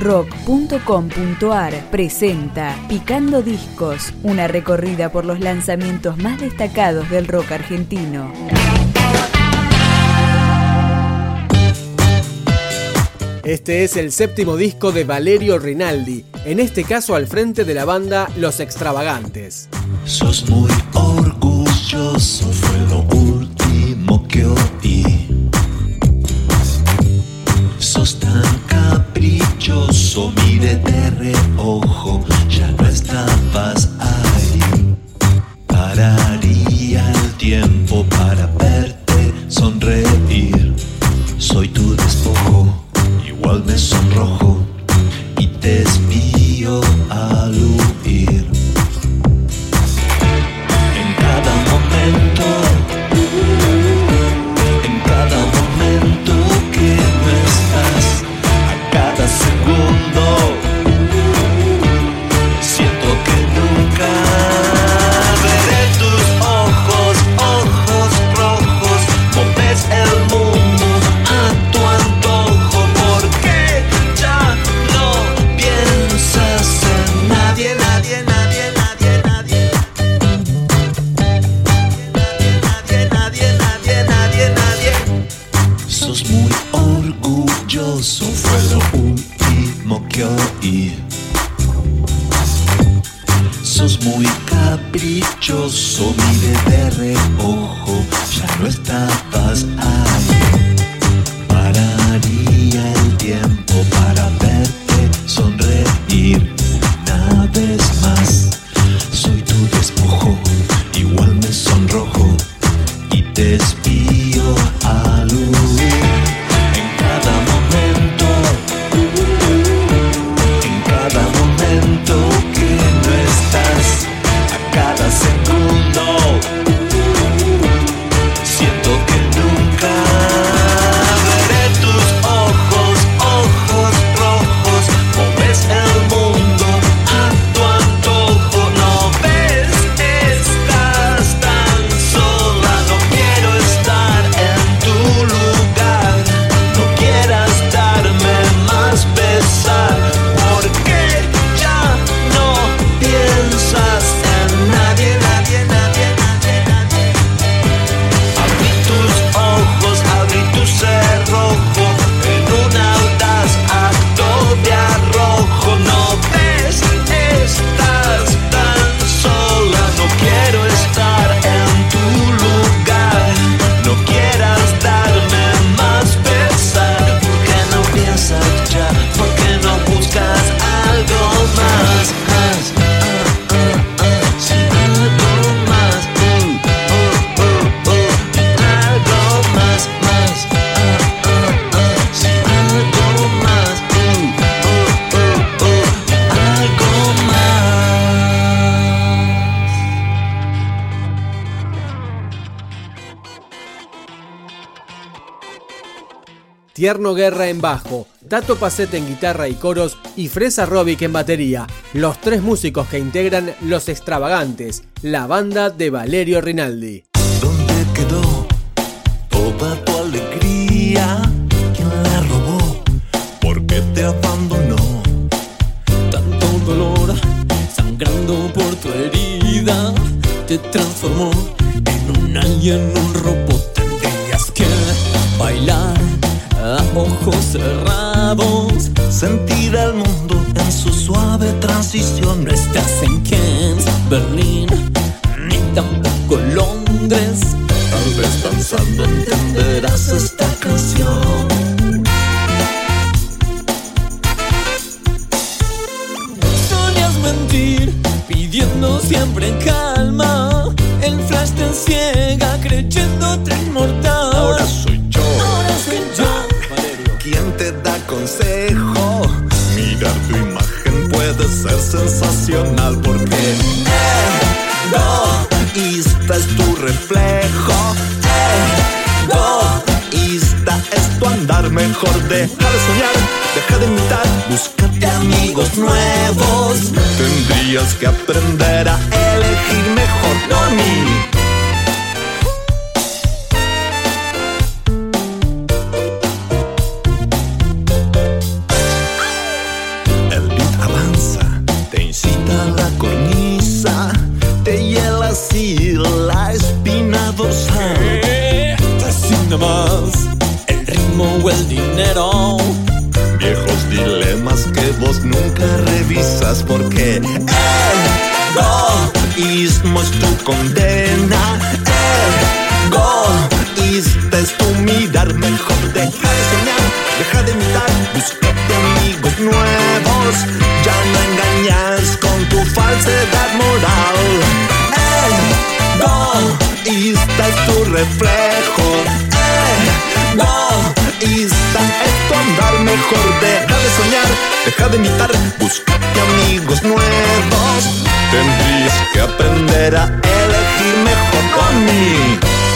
rock.com.ar presenta Picando Discos, una recorrida por los lanzamientos más destacados del rock argentino. Este es el séptimo disco de Valerio Rinaldi, en este caso al frente de la banda Los Extravagantes. Sos muy orgulloso, fue lo Tierno Guerra en bajo, Tato Pacete en guitarra y coros y Fresa Robic en batería, los tres músicos que integran Los Extravagantes, la banda de Valerio Rinaldi. ¿Dónde quedó toda tu alegría? ¿Quién la robó? ¿Por qué te abandonó? Tanto dolor, sangrando por tu herida, te transformó en un alien, un robot. Sentir el mundo en su suave transición. No estás en Kent, Berlín, ni tampoco Londres. Tal vez danzando entenderás esta canción. Solías mentir, pidiendo siempre calma. El flash te ciega, creyéndote mejor. Deja de soñar, deja de imitar, búscate amigos nuevos. Tendrías que aprender a elegir mejor, no Dilemas que vos nunca revisas porque egoísmo es tu condena. Egoísta es tu mirar mejor. Deja de soñar, deja de imitar, búscate amigos nuevos. Ya no engañas con tu falsedad moral. Egoísta es tu reflejo. Egoísta de imitar, búscate amigos nuevos. Tendrías que aprender a elegir mejor conmigo.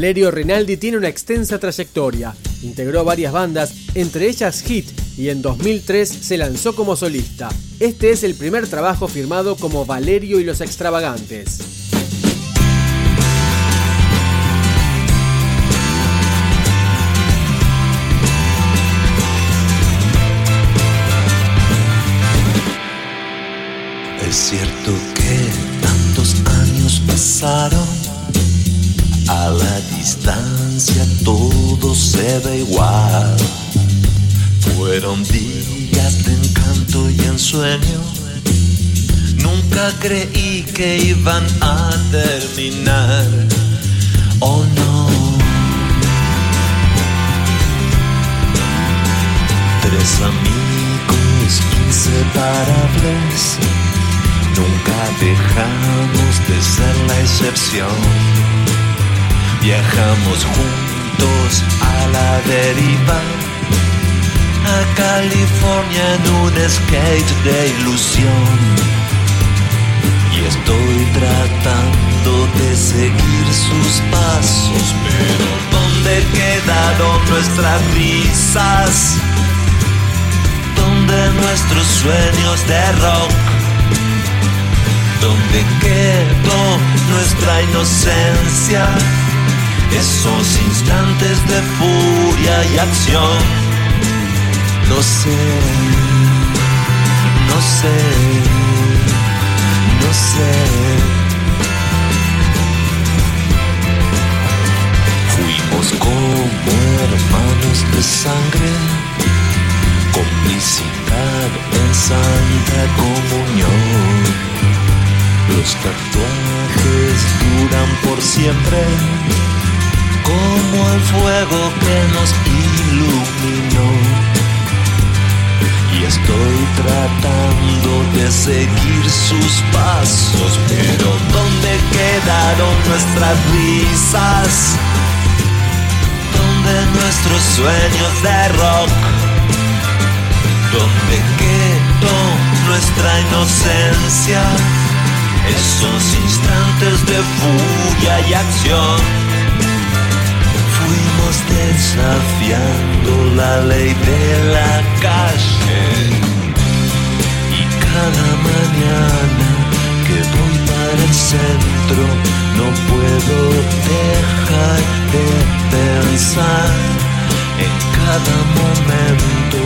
Valerio Rinaldi tiene una extensa trayectoria. Integró varias bandas, entre ellas Hit, y en 2003 se lanzó como solista. Este es el primer trabajo firmado como Valerio y los Extravagantes. Es cierto que tantos años pasaron, a la distancia todo se ve igual. Fueron días de encanto y ensueño, nunca creí que iban a terminar. Oh no. Tres amigos inseparables, nunca dejamos de ser la excepción. Viajamos juntos a la deriva, a California en un skate de ilusión. Y estoy tratando de seguir sus pasos, pero ¿dónde quedaron nuestras risas? ¿Dónde nuestros sueños de rock? ¿Dónde quedó nuestra inocencia? Esos instantes de furia y acción. No sé, no sé, no sé. Fuimos como hermanos de sangre, complicidad en santa comunión. Los tatuajes duran por siempre como el fuego que nos iluminó. Y estoy tratando de seguir sus pasos, pero ¿dónde quedaron nuestras risas? ¿Dónde nuestros sueños de rock? ¿Dónde quedó nuestra inocencia? Esos instantes de furia y acción fuimos desafiando la ley de la calle. Y cada mañana que voy para el centro no puedo dejar de pensar en cada momento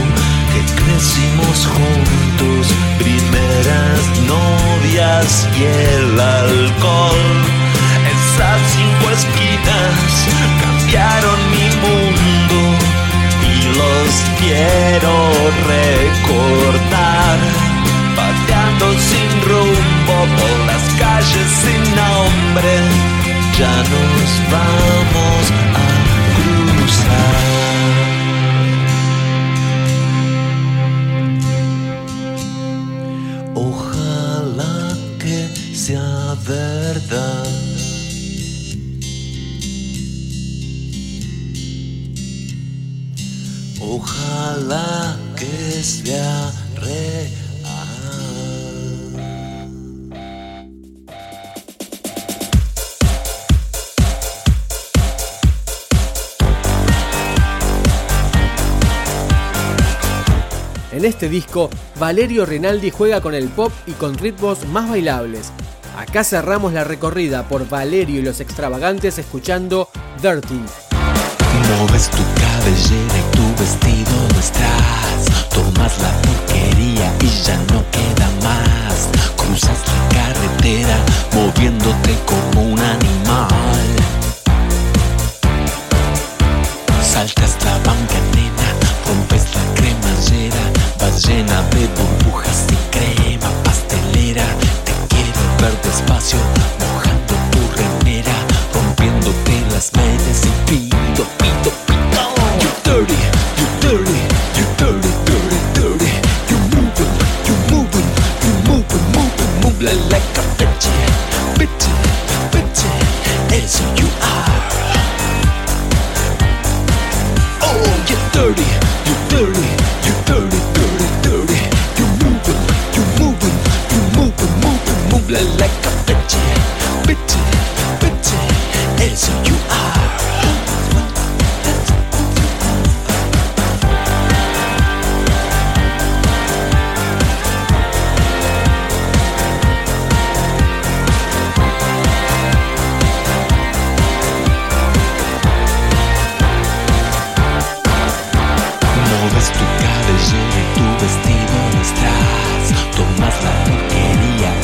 que crecimos juntos, primeras novias y el alcohol. Esas cinco esquinas cambiaron quiero recordar. Pateando sin rumbo por las calles sin nombre, ya nos vamos a cruzar. En este disco, Valerio Rinaldi juega con el pop y con ritmos más bailables. Acá cerramos la recorrida por Valerio y los extravagantes escuchando Dirty.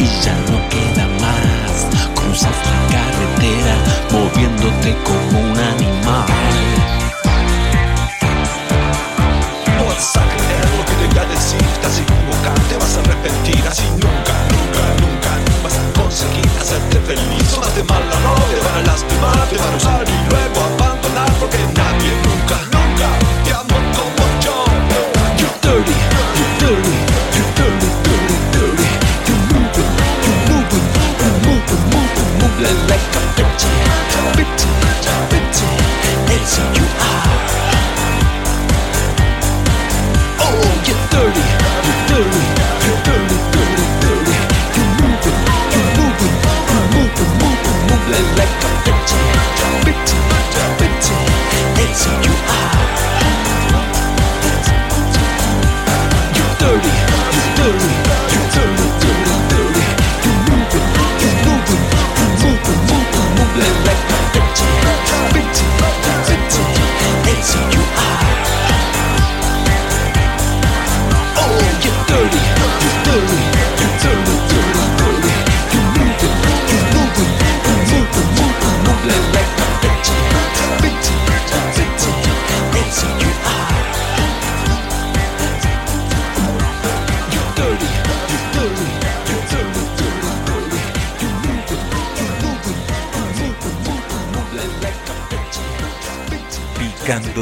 y ya no queda más. Cruzas la carretera moviéndote con